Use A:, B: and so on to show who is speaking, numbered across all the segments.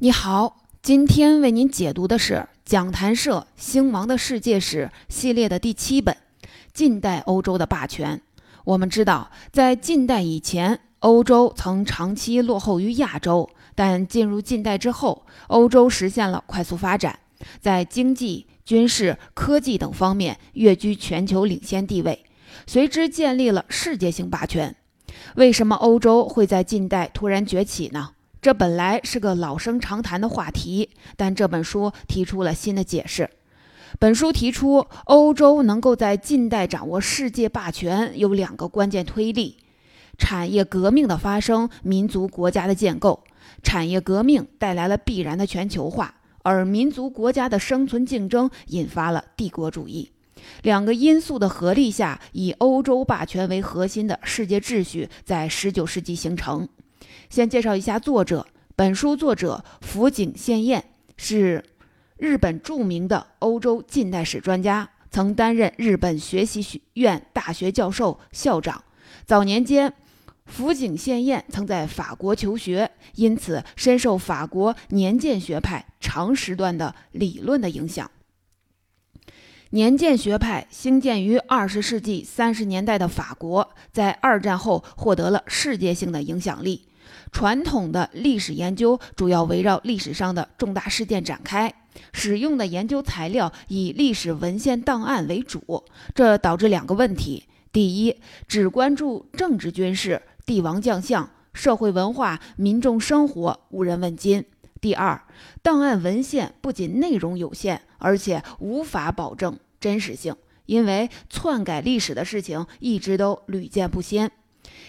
A: 你好，今天为您解读的是讲坛社《兴亡的世界史》系列的第七本《近代欧洲的霸权》。我们知道，在近代以前，欧洲曾长期落后于亚洲，但进入近代之后，欧洲实现了快速发展，在经济、军事、科技等方面跃居全球领先地位，随之建立了世界性霸权。为什么欧洲会在近代突然崛起呢？这本来是个老生常谈的话题，但这本书提出了新的解释。本书提出，欧洲能够在近代掌握世界霸权，有两个关键推力：产业革命的发生，民族国家的建构。产业革命带来了必然的全球化，而民族国家的生存竞争引发了帝国主义。两个因素的合力下，以欧洲霸权为核心的世界秩序在19世纪形成。先介绍一下作者。本书作者福井宪彦是日本著名的欧洲近代史专家，曾担任日本学习学院大学教授、校长。早年间，福井宪彦曾在法国求学，因此深受法国年鉴学派长时段的理论的影响。年鉴学派兴建于二十世纪三十年代的法国，在二战后获得了世界性的影响力。传统的历史研究主要围绕历史上的重大事件展开，使用的研究材料以历史文献档案为主，这导致两个问题：第一，只关注政治军事、帝王将相、社会文化、民众生活，无人问津；第二，档案文献不仅内容有限，而且无法保证真实性，因为篡改历史的事情一直都屡见不鲜。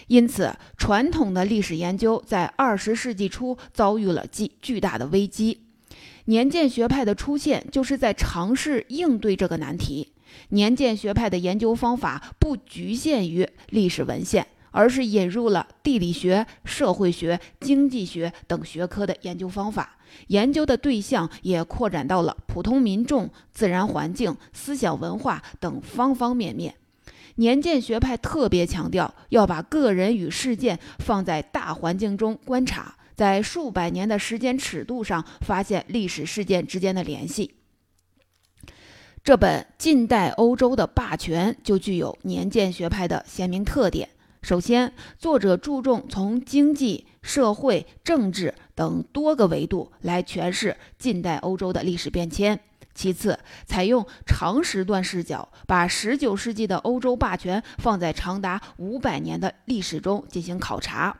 A: 因此，传统的历史研究在二十世纪初遭遇了巨巨大的危机。年鉴学派的出现，就是在尝试应对这个难题。年鉴学派的研究方法不局限于历史文献，而是引入了地理学、社会学、经济学等学科的研究方法，研究的对象也扩展到了普通民众、自然环境、思想文化等方方面面。年鉴学派特别强调要把个人与事件放在大环境中观察，在数百年的时间尺度上发现历史事件之间的联系。这本近代欧洲的霸权就具有年鉴学派的鲜明特点。首先，作者注重从经济、社会、政治等多个维度来诠释近代欧洲的历史变迁。其次，采用长时段视角，把19世纪的欧洲霸权放在长达五百年的历史中进行考察。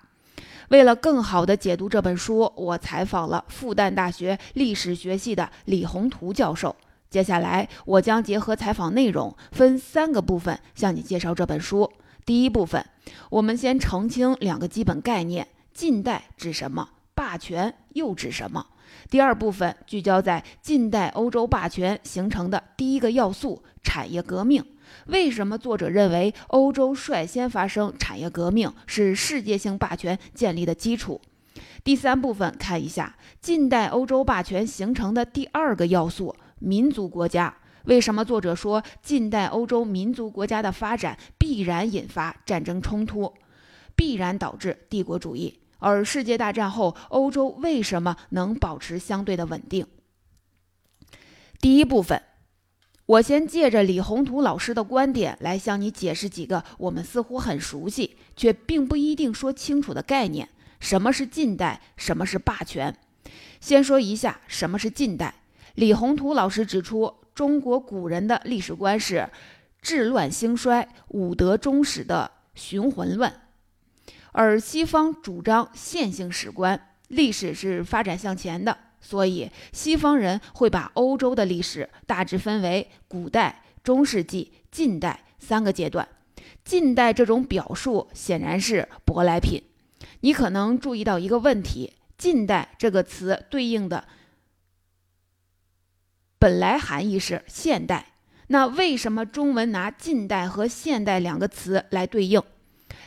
A: 为了更好地解读这本书，我采访了复旦大学历史学系的李宏图教授。接下来，我将结合采访内容，分三个部分向你介绍这本书。第一部分，我们先澄清两个基本概念：近代指什么？霸权又指什么？第二部分聚焦在近代欧洲霸权形成的第一个要素——产业革命。为什么作者认为欧洲率先发生产业革命是世界性霸权建立的基础？第三部分看一下近代欧洲霸权形成的第二个要素——民族国家。为什么作者说近代欧洲民族国家的发展必然引发战争冲突，必然导致帝国主义？而世界大战后，欧洲为什么能保持相对的稳定？第一部分，我先借着李宏图老师的观点来向你解释几个我们似乎很熟悉却并不一定说清楚的概念：什么是近代？什么是霸权？先说一下什么是近代。李宏图老师指出，中国古人的历史观是治乱兴衰、武德终始的循环论。而西方主张线性史观，历史是发展向前的，所以西方人会把欧洲的历史大致分为古代、中世纪、近代三个阶段。近代这种表述显然是舶来品。你可能注意到一个问题：近代这个词对应的本来含义是现代，那为什么中文拿近代和现代两个词来对应？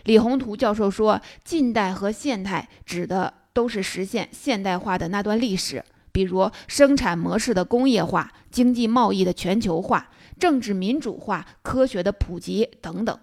A: 李宏图教授说，近代和现代指的都是实现现代化的那段历史，比如生产模式的工业化、经济贸易的全球化、政治民主化、科学的普及等等。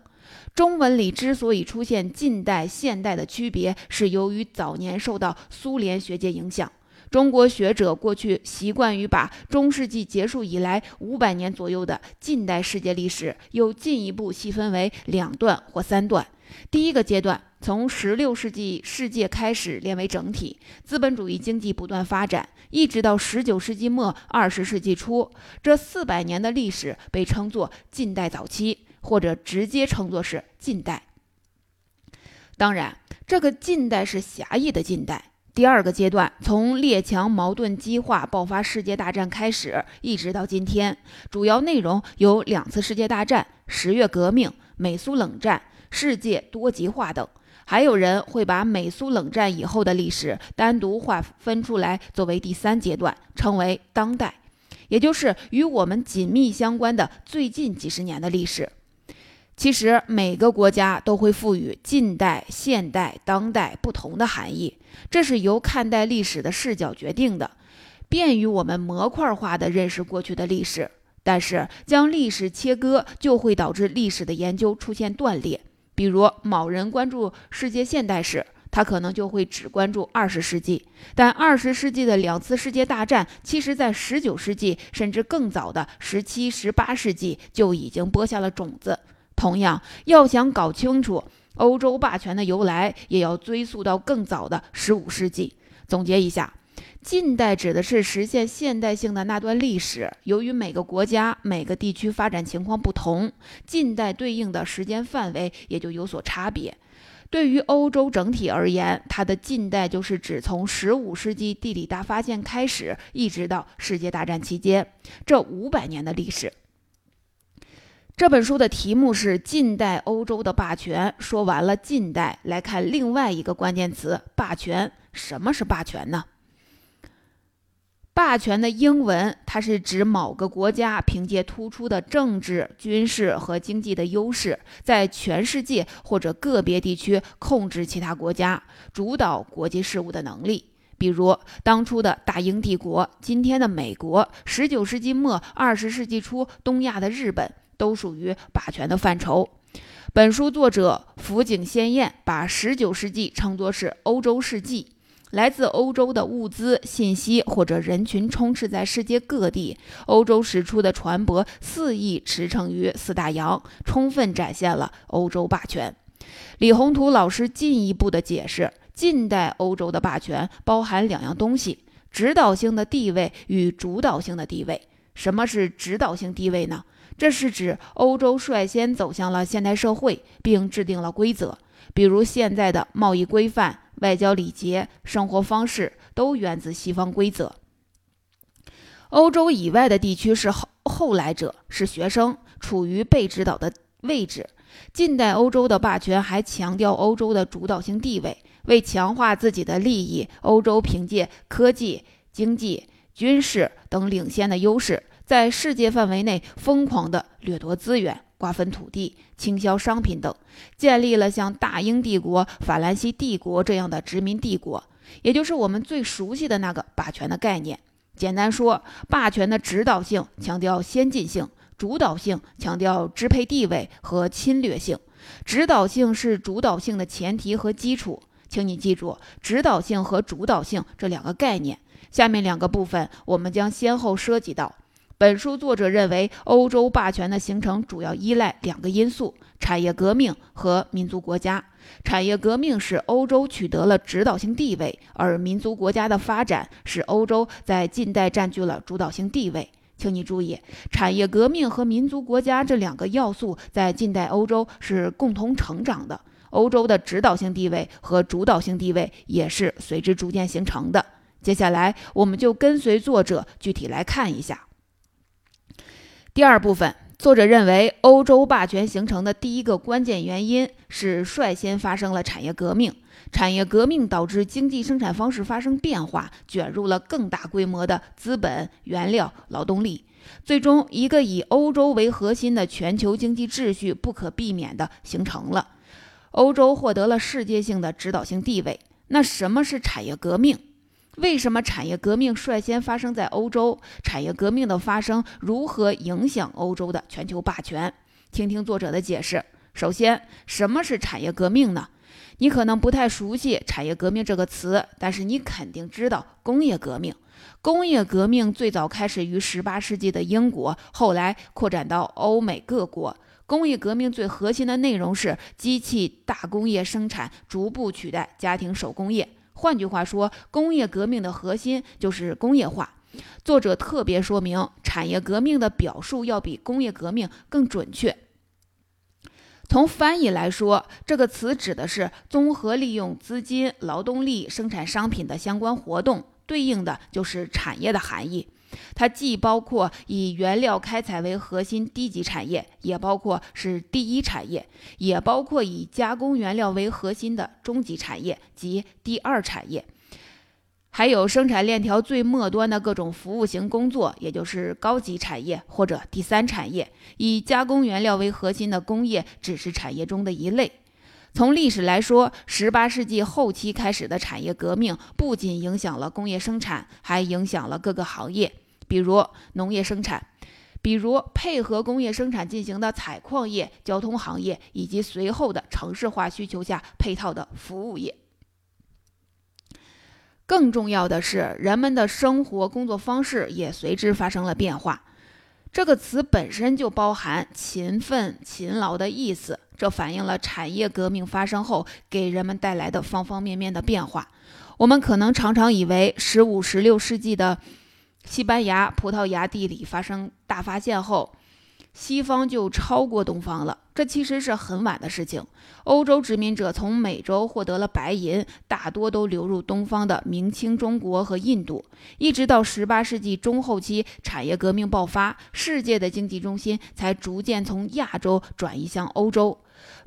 A: 中文里之所以出现近代、现代的区别，是由于早年受到苏联学界影响，中国学者过去习惯于把中世纪结束以来五百年左右的近代世界历史又进一步细分为两段或三段。第一个阶段从十六世纪世界开始连为整体，资本主义经济不断发展，一直到十九世纪末二十世纪初，这四百年的历史被称作近代早期，或者直接称作是近代。当然，这个近代是狭义的近代。第二个阶段从列强矛盾激化、爆发世界大战开始，一直到今天，主要内容有两次世界大战、十月革命、美苏冷战。世界多极化等，还有人会把美苏冷战以后的历史单独划分出来，作为第三阶段，称为当代，也就是与我们紧密相关的最近几十年的历史。其实每个国家都会赋予近代、现代、当代不同的含义，这是由看待历史的视角决定的，便于我们模块化的认识过去的历史。但是将历史切割，就会导致历史的研究出现断裂。比如某人关注世界现代史，他可能就会只关注二十世纪，但二十世纪的两次世界大战，其实在十九世纪甚至更早的十七、十八世纪就已经播下了种子。同样，要想搞清楚欧洲霸权的由来，也要追溯到更早的十五世纪。总结一下。近代指的是实现现代性的那段历史。由于每个国家、每个地区发展情况不同，近代对应的时间范围也就有所差别。对于欧洲整体而言，它的近代就是指从15世纪地理大发现开始，一直到世界大战期间这五百年的历史。这本书的题目是《近代欧洲的霸权》。说完了近代，来看另外一个关键词——霸权。什么是霸权呢？霸权的英文，它是指某个国家凭借突出的政治、军事和经济的优势，在全世界或者个别地区控制其他国家、主导国际事务的能力。比如当初的大英帝国、今天的美国、十九世纪末、二十世纪初东亚的日本，都属于霸权的范畴。本书作者福井先彦把十九世纪称作是欧洲世纪。来自欧洲的物资、信息或者人群充斥在世界各地。欧洲驶出的船舶肆意驰骋于四大洋，充分展现了欧洲霸权。李宏图老师进一步的解释：近代欧洲的霸权包含两样东西：指导性的地位与主导性的地位。什么是指导性地位呢？这是指欧洲率先走向了现代社会，并制定了规则，比如现在的贸易规范。外交礼节、生活方式都源自西方规则。欧洲以外的地区是后后来者，是学生，处于被指导的位置。近代欧洲的霸权还强调欧洲的主导性地位，为强化自己的利益，欧洲凭借科技、经济、军事等领先的优势，在世界范围内疯狂地掠夺资源。瓜分土地、倾销商品等，建立了像大英帝国、法兰西帝国这样的殖民帝国，也就是我们最熟悉的那个霸权的概念。简单说，霸权的指导性强调先进性，主导性强调支配地位和侵略性。指导性是主导性的前提和基础，请你记住指导性和主导性这两个概念。下面两个部分我们将先后涉及到。本书作者认为，欧洲霸权的形成主要依赖两个因素：产业革命和民族国家。产业革命使欧洲取得了指导性地位，而民族国家的发展使欧洲在近代占据了主导性地位。请你注意，产业革命和民族国家这两个要素在近代欧洲是共同成长的，欧洲的指导性地位和主导性地位也是随之逐渐形成的。接下来，我们就跟随作者具体来看一下。第二部分，作者认为，欧洲霸权形成的第一个关键原因是率先发生了产业革命。产业革命导致经济生产方式发生变化，卷入了更大规模的资本、原料、劳动力，最终一个以欧洲为核心的全球经济秩序不可避免地形成了。欧洲获得了世界性的指导性地位。那什么是产业革命？为什么产业革命率先发生在欧洲？产业革命的发生如何影响欧洲的全球霸权？听听作者的解释。首先，什么是产业革命呢？你可能不太熟悉“产业革命”这个词，但是你肯定知道工业革命。工业革命最早开始于18世纪的英国，后来扩展到欧美各国。工业革命最核心的内容是机器大工业生产逐步取代家庭手工业。换句话说，工业革命的核心就是工业化。作者特别说明，产业革命的表述要比工业革命更准确。从翻译来说，这个词指的是综合利用资金、劳动力生产商品的相关活动，对应的就是产业的含义。它既包括以原料开采为核心低级产业，也包括是第一产业，也包括以加工原料为核心的中级产业及第二产业。还有生产链条最末端的各种服务型工作，也就是高级产业或者第三产业。以加工原料为核心的工业只是产业中的一类。从历史来说，18世纪后期开始的产业革命不仅影响了工业生产，还影响了各个行业，比如农业生产，比如配合工业生产进行的采矿业、交通行业，以及随后的城市化需求下配套的服务业。更重要的是，人们的生活工作方式也随之发生了变化。这个词本身就包含勤奋、勤劳的意思，这反映了产业革命发生后给人们带来的方方面面的变化。我们可能常常以为，十五、十六世纪的西班牙、葡萄牙地理发生大发现后，西方就超过东方了。这其实是很晚的事情。欧洲殖民者从美洲获得了白银，大多都流入东方的明清中国和印度。一直到十八世纪中后期，产业革命爆发，世界的经济中心才逐渐从亚洲转移向欧洲。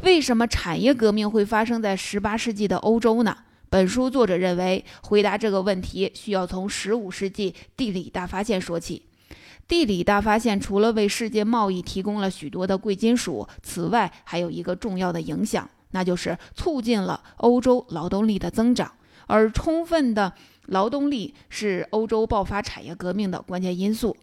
A: 为什么产业革命会发生在十八世纪的欧洲呢？本书作者认为，回答这个问题需要从十五世纪地理大发现说起。地理大发现除了为世界贸易提供了许多的贵金属，此外还有一个重要的影响，那就是促进了欧洲劳动力的增长。而充分的劳动力是欧洲爆发产业革命的关键因素。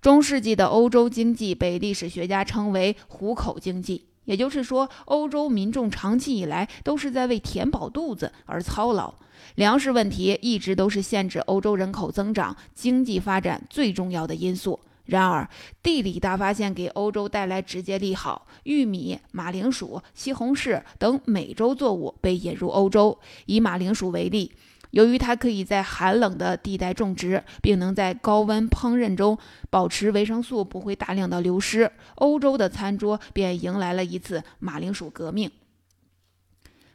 A: 中世纪的欧洲经济被历史学家称为“虎口经济”，也就是说，欧洲民众长期以来都是在为填饱肚子而操劳。粮食问题一直都是限制欧洲人口增长、经济发展最重要的因素。然而，地理大发现给欧洲带来直接利好，玉米、马铃薯、西红柿等美洲作物被引入欧洲。以马铃薯为例，由于它可以在寒冷的地带种植，并能在高温烹饪中保持维生素不会大量的流失，欧洲的餐桌便迎来了一次马铃薯革命。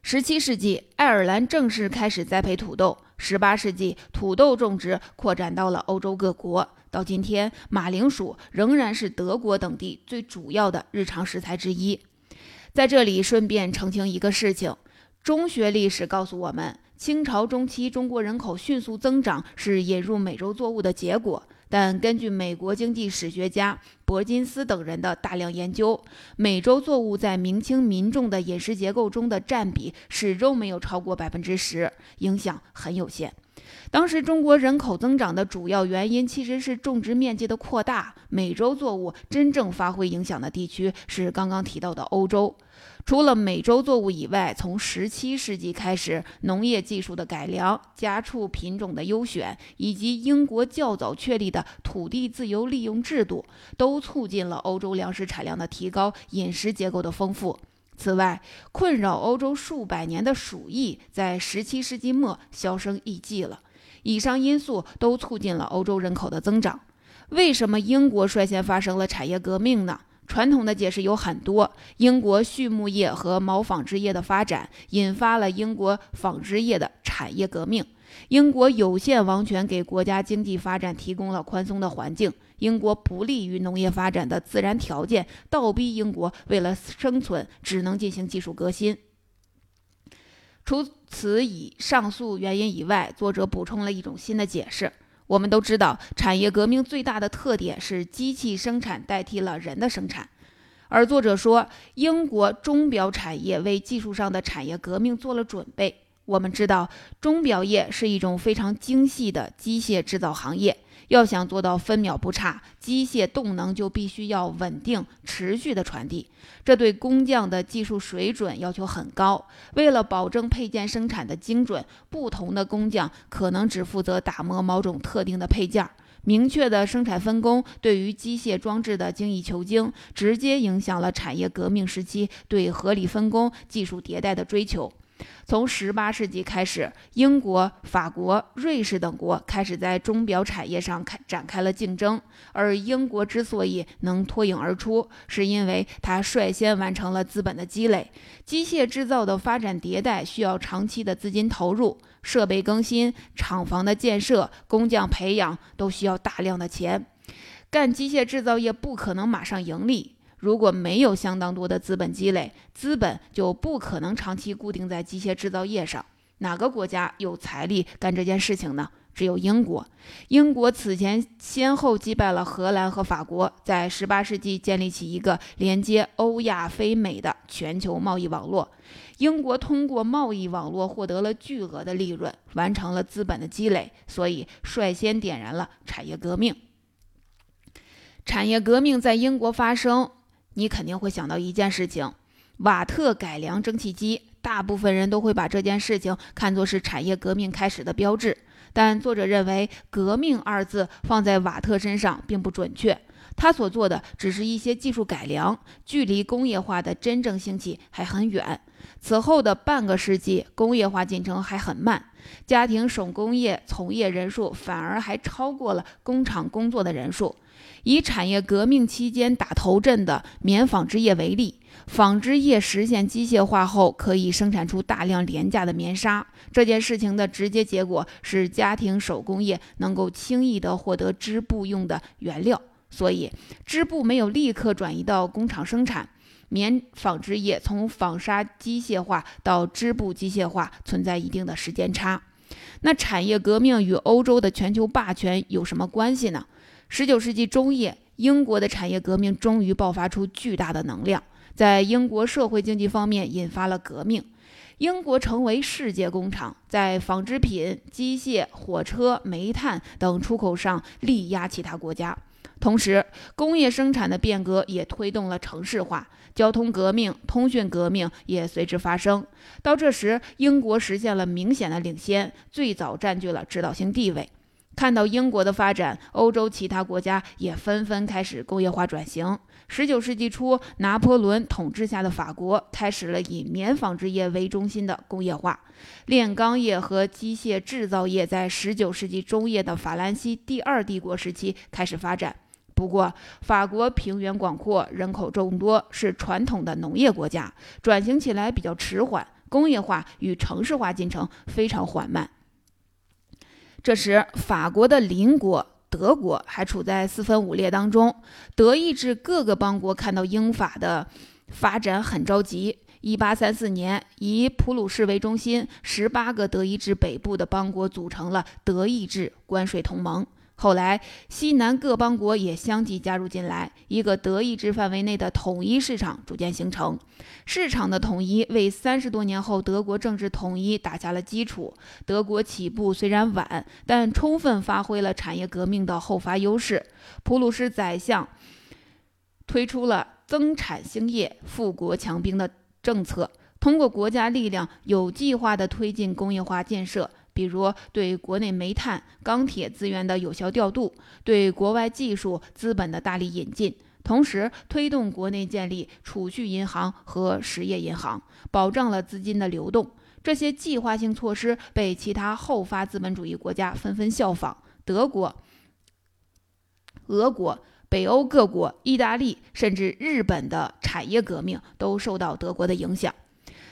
A: 十七世纪，爱尔兰正式开始栽培土豆。十八世纪，土豆种植扩展到了欧洲各国。到今天，马铃薯仍然是德国等地最主要的日常食材之一。在这里，顺便澄清一个事情：中学历史告诉我们，清朝中期中国人口迅速增长是引入美洲作物的结果。但根据美国经济史学家伯金斯等人的大量研究，美洲作物在明清民众的饮食结构中的占比始终没有超过百分之十，影响很有限。当时中国人口增长的主要原因其实是种植面积的扩大。美洲作物真正发挥影响的地区是刚刚提到的欧洲。除了美洲作物以外，从17世纪开始，农业技术的改良、家畜品种的优选，以及英国较早确立的土地自由利用制度，都促进了欧洲粮食产量的提高、饮食结构的丰富。此外，困扰欧洲数百年的鼠疫在17世纪末销声匿迹了。以上因素都促进了欧洲人口的增长。为什么英国率先发生了产业革命呢？传统的解释有很多。英国畜牧业和毛纺织业的发展引发了英国纺织业的产业革命。英国有限王权给国家经济发展提供了宽松的环境。英国不利于农业发展的自然条件倒逼英国为了生存只能进行技术革新。除此以上述原因以外，作者补充了一种新的解释。我们都知道，产业革命最大的特点是机器生产代替了人的生产，而作者说，英国钟表产业为技术上的产业革命做了准备。我们知道，钟表业是一种非常精细的机械制造行业。要想做到分秒不差，机械动能就必须要稳定、持续的传递，这对工匠的技术水准要求很高。为了保证配件生产的精准，不同的工匠可能只负责打磨某种特定的配件。明确的生产分工对于机械装置的精益求精，直接影响了产业革命时期对合理分工、技术迭代的追求。从十八世纪开始，英国、法国、瑞士等国开始在钟表产业上开展开了竞争。而英国之所以能脱颖而出，是因为它率先完成了资本的积累。机械制造的发展迭代需要长期的资金投入，设备更新、厂房的建设、工匠培养都需要大量的钱。干机械制造业不可能马上盈利。如果没有相当多的资本积累，资本就不可能长期固定在机械制造业上。哪个国家有财力干这件事情呢？只有英国。英国此前先后击败了荷兰和法国，在18世纪建立起一个连接欧亚非美的全球贸易网络。英国通过贸易网络获得了巨额的利润，完成了资本的积累，所以率先点燃了产业革命。产业革命在英国发生。你肯定会想到一件事情：瓦特改良蒸汽机。大部分人都会把这件事情看作是产业革命开始的标志。但作者认为“革命”二字放在瓦特身上并不准确，他所做的只是一些技术改良，距离工业化的真正兴起还很远。此后的半个世纪，工业化进程还很慢，家庭手工业从业人数反而还超过了工厂工作的人数。以产业革命期间打头阵的棉纺织业为例，纺织业实现机械化后，可以生产出大量廉价的棉纱。这件事情的直接结果是家庭手工业能够轻易地获得织布用的原料，所以织布没有立刻转移到工厂生产。棉纺织业从纺纱机械化到织布机械化存在一定的时间差。那产业革命与欧洲的全球霸权有什么关系呢？十九世纪中叶，英国的产业革命终于爆发出巨大的能量，在英国社会经济方面引发了革命。英国成为世界工厂，在纺织品、机械、火车、煤炭等出口上力压其他国家。同时，工业生产的变革也推动了城市化，交通革命、通讯革命也随之发生。到这时，英国实现了明显的领先，最早占据了指导性地位。看到英国的发展，欧洲其他国家也纷纷开始工业化转型。十九世纪初，拿破仑统治下的法国开始了以棉纺织业为中心的工业化，炼钢业和机械制造业在十九世纪中叶的法兰西第二帝国时期开始发展。不过，法国平原广阔，人口众多，是传统的农业国家，转型起来比较迟缓，工业化与城市化进程非常缓慢。这时，法国的邻国德国还处在四分五裂当中。德意志各个邦国看到英法的发展很着急。一八三四年，以普鲁士为中心，十八个德意志北部的邦国组成了德意志关税同盟。后来，西南各邦国也相继加入进来，一个德意志范围内的统一市场逐渐形成。市场的统一为三十多年后德国政治统一打下了基础。德国起步虽然晚，但充分发挥了产业革命的后发优势。普鲁士宰相推出了增产兴业、富国强兵的政策，通过国家力量有计划地推进工业化建设。比如对国内煤炭、钢铁资源的有效调度，对国外技术资本的大力引进，同时推动国内建立储蓄银行和实业银行，保障了资金的流动。这些计划性措施被其他后发资本主义国家纷纷效仿，德国、俄国、北欧各国、意大利甚至日本的产业革命都受到德国的影响。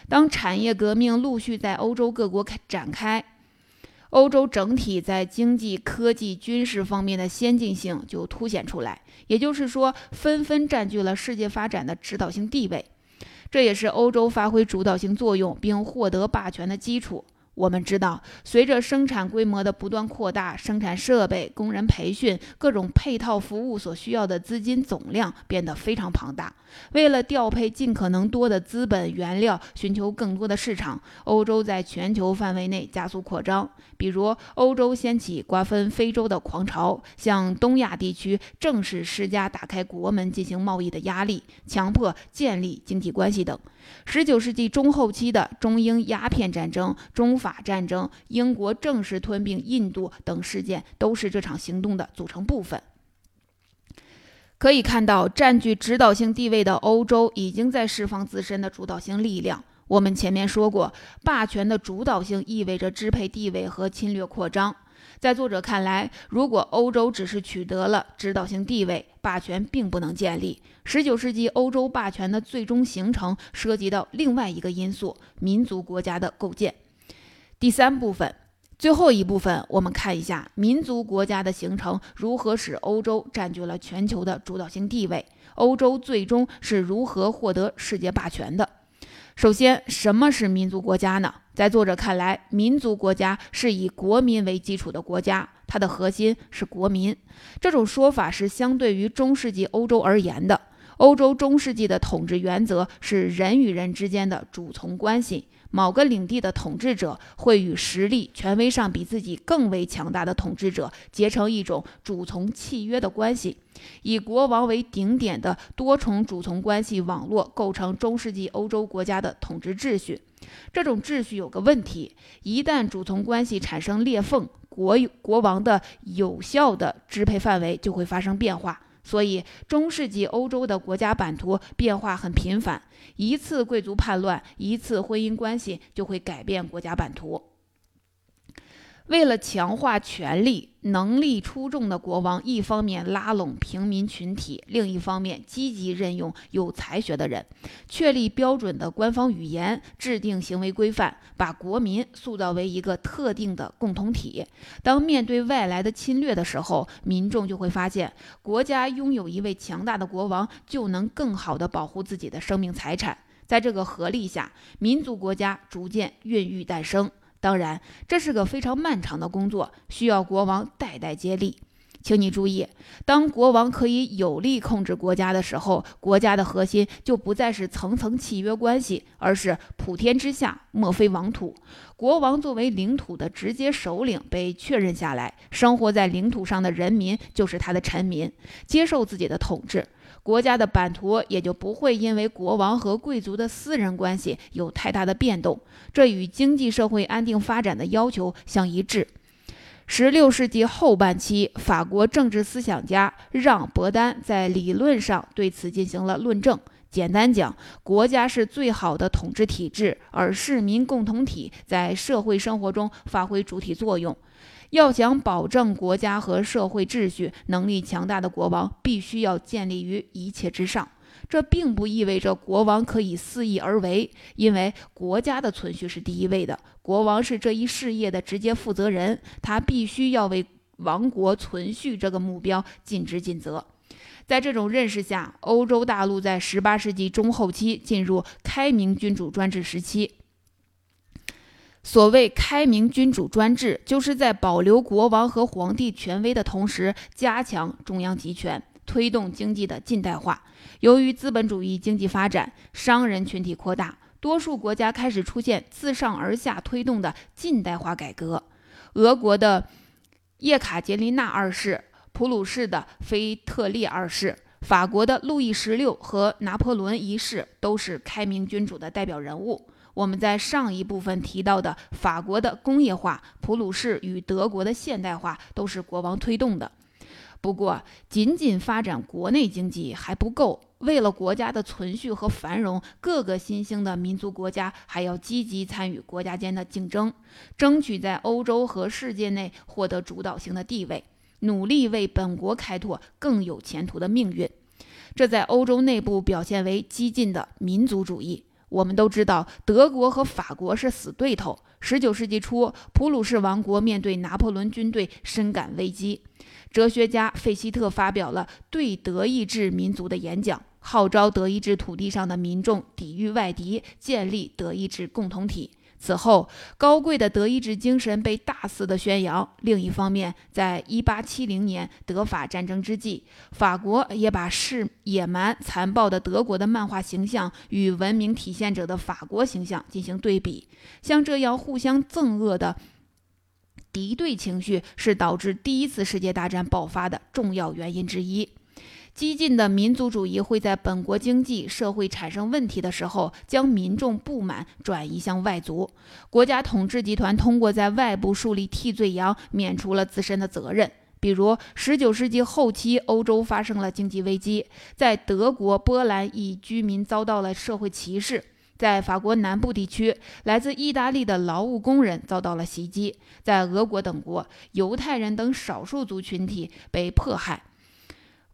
A: 当产业革命陆续在欧洲各国开展开，欧洲整体在经济、科技、军事方面的先进性就凸显出来，也就是说，纷纷占据了世界发展的指导性地位。这也是欧洲发挥主导性作用并获得霸权的基础。我们知道，随着生产规模的不断扩大，生产设备、工人培训、各种配套服务所需要的资金总量变得非常庞大。为了调配尽可能多的资本、原料，寻求更多的市场，欧洲在全球范围内加速扩张。比如，欧洲掀起瓜分非洲的狂潮，向东亚地区正式施加打开国门进行贸易的压力，强迫建立经济关系等。十九世纪中后期的中英鸦片战争、中法战争、英国正式吞并印度等事件，都是这场行动的组成部分。可以看到，占据指导性地位的欧洲已经在释放自身的主导性力量。我们前面说过，霸权的主导性意味着支配地位和侵略扩张。在作者看来，如果欧洲只是取得了指导性地位，霸权并不能建立。十九世纪欧洲霸权的最终形成涉及到另外一个因素——民族国家的构建。第三部分，最后一部分，我们看一下民族国家的形成如何使欧洲占据了全球的主导性地位，欧洲最终是如何获得世界霸权的。首先，什么是民族国家呢？在作者看来，民族国家是以国民为基础的国家，它的核心是国民。这种说法是相对于中世纪欧洲而言的。欧洲中世纪的统治原则是人与人之间的主从关系。某个领地的统治者会与实力、权威上比自己更为强大的统治者结成一种主从契约的关系，以国王为顶点的多重主从关系网络构成中世纪欧洲国家的统治秩序。这种秩序有个问题：一旦主从关系产生裂缝，国国王的有效的支配范围就会发生变化。所以，中世纪欧洲的国家版图变化很频繁，一次贵族叛乱，一次婚姻关系就会改变国家版图。为了强化权力，能力出众的国王一方面拉拢平民群体，另一方面积极任用有才学的人，确立标准的官方语言，制定行为规范，把国民塑造为一个特定的共同体。当面对外来的侵略的时候，民众就会发现，国家拥有一位强大的国王，就能更好地保护自己的生命财产。在这个合力下，民族国家逐渐孕育诞生。当然，这是个非常漫长的工作，需要国王代代接力。请你注意，当国王可以有力控制国家的时候，国家的核心就不再是层层契约关系，而是普天之下莫非王土。国王作为领土的直接首领被确认下来，生活在领土上的人民就是他的臣民，接受自己的统治。国家的版图也就不会因为国王和贵族的私人关系有太大的变动，这与经济社会安定发展的要求相一致。十六世纪后半期，法国政治思想家让·伯丹在理论上对此进行了论证。简单讲，国家是最好的统治体制，而市民共同体在社会生活中发挥主体作用。要想保证国家和社会秩序，能力强大的国王必须要建立于一切之上。这并不意味着国王可以肆意而为，因为国家的存续是第一位的。国王是这一事业的直接负责人，他必须要为王国存续这个目标尽职尽责。在这种认识下，欧洲大陆在18世纪中后期进入开明君主专制时期。所谓开明君主专制，就是在保留国王和皇帝权威的同时，加强中央集权，推动经济的近代化。由于资本主义经济发展，商人群体扩大，多数国家开始出现自上而下推动的近代化改革。俄国的叶卡捷琳娜二世、普鲁士的腓特烈二世、法国的路易十六和拿破仑一世都是开明君主的代表人物。我们在上一部分提到的法国的工业化、普鲁士与德国的现代化都是国王推动的。不过，仅仅发展国内经济还不够，为了国家的存续和繁荣，各个新兴的民族国家还要积极参与国家间的竞争，争取在欧洲和世界内获得主导性的地位，努力为本国开拓更有前途的命运。这在欧洲内部表现为激进的民族主义。我们都知道，德国和法国是死对头。十九世纪初，普鲁士王国面对拿破仑军队，深感危机。哲学家费希特发表了对德意志民族的演讲，号召德意志土地上的民众抵御外敌，建立德意志共同体。此后，高贵的德意志精神被大肆的宣扬。另一方面，在一八七零年德法战争之际，法国也把是野蛮残暴的德国的漫画形象与文明体现者的法国形象进行对比。像这样互相憎恶的敌对情绪，是导致第一次世界大战爆发的重要原因之一。激进的民族主义会在本国经济社会产生问题的时候，将民众不满转移向外族。国家统治集团通过在外部树立替罪羊，免除了自身的责任。比如，十九世纪后期，欧洲发生了经济危机，在德国、波兰，以居民遭到了社会歧视；在法国南部地区，来自意大利的劳务工人遭到了袭击；在俄国等国，犹太人等少数族群体被迫害。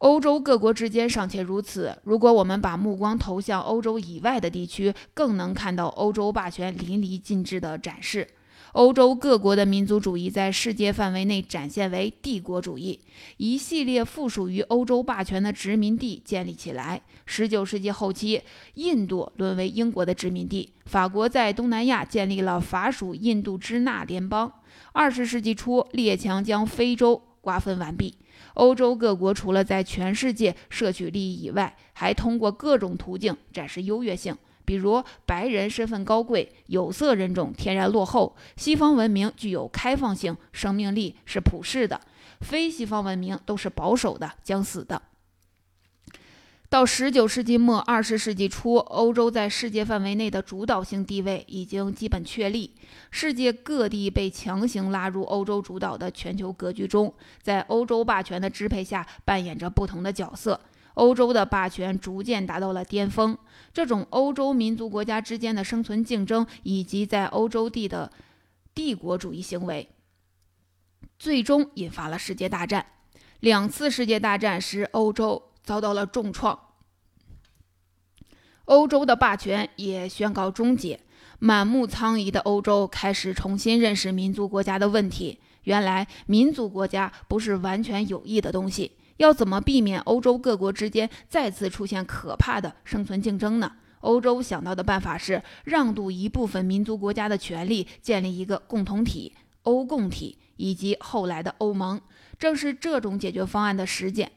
A: 欧洲各国之间尚且如此，如果我们把目光投向欧洲以外的地区，更能看到欧洲霸权淋漓尽致的展示。欧洲各国的民族主义在世界范围内展现为帝国主义，一系列附属于欧洲霸权的殖民地建立起来。19世纪后期，印度沦为英国的殖民地，法国在东南亚建立了法属印度支那联邦。20世纪初，列强将非洲瓜分完毕。欧洲各国除了在全世界摄取利益以外，还通过各种途径展示优越性，比如白人身份高贵，有色人种天然落后，西方文明具有开放性，生命力是普世的，非西方文明都是保守的，将死的。到十九世纪末二十世纪初，欧洲在世界范围内的主导性地位已经基本确立。世界各地被强行拉入欧洲主导的全球格局中，在欧洲霸权的支配下扮演着不同的角色。欧洲的霸权逐渐达到了巅峰。这种欧洲民族国家之间的生存竞争，以及在欧洲地的帝国主义行为，最终引发了世界大战。两次世界大战使欧洲。遭到了重创，欧洲的霸权也宣告终结。满目苍夷的欧洲开始重新认识民族国家的问题。原来，民族国家不是完全有益的东西。要怎么避免欧洲各国之间再次出现可怕的生存竞争呢？欧洲想到的办法是让渡一部分民族国家的权利，建立一个共同体——欧共体，以及后来的欧盟。正是这种解决方案的实践。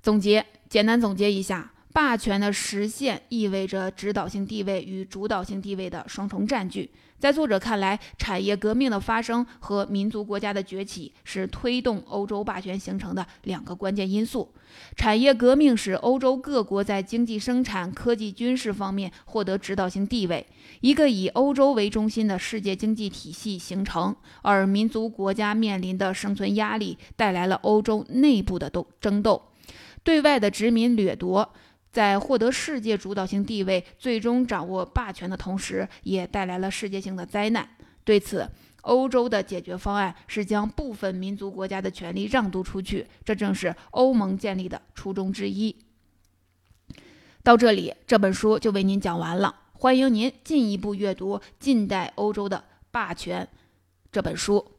A: 总结，简单总结一下，霸权的实现意味着指导性地位与主导性地位的双重占据。在作者看来，产业革命的发生和民族国家的崛起是推动欧洲霸权形成的两个关键因素。产业革命使欧洲各国在经济生产、科技、军事方面获得指导性地位，一个以欧洲为中心的世界经济体系形成。而民族国家面临的生存压力带来了欧洲内部的斗争斗。对外的殖民掠夺，在获得世界主导性地位、最终掌握霸权的同时，也带来了世界性的灾难。对此，欧洲的解决方案是将部分民族国家的权利让渡出去，这正是欧盟建立的初衷之一。到这里，这本书就为您讲完了。欢迎您进一步阅读《近代欧洲的霸权》这本书。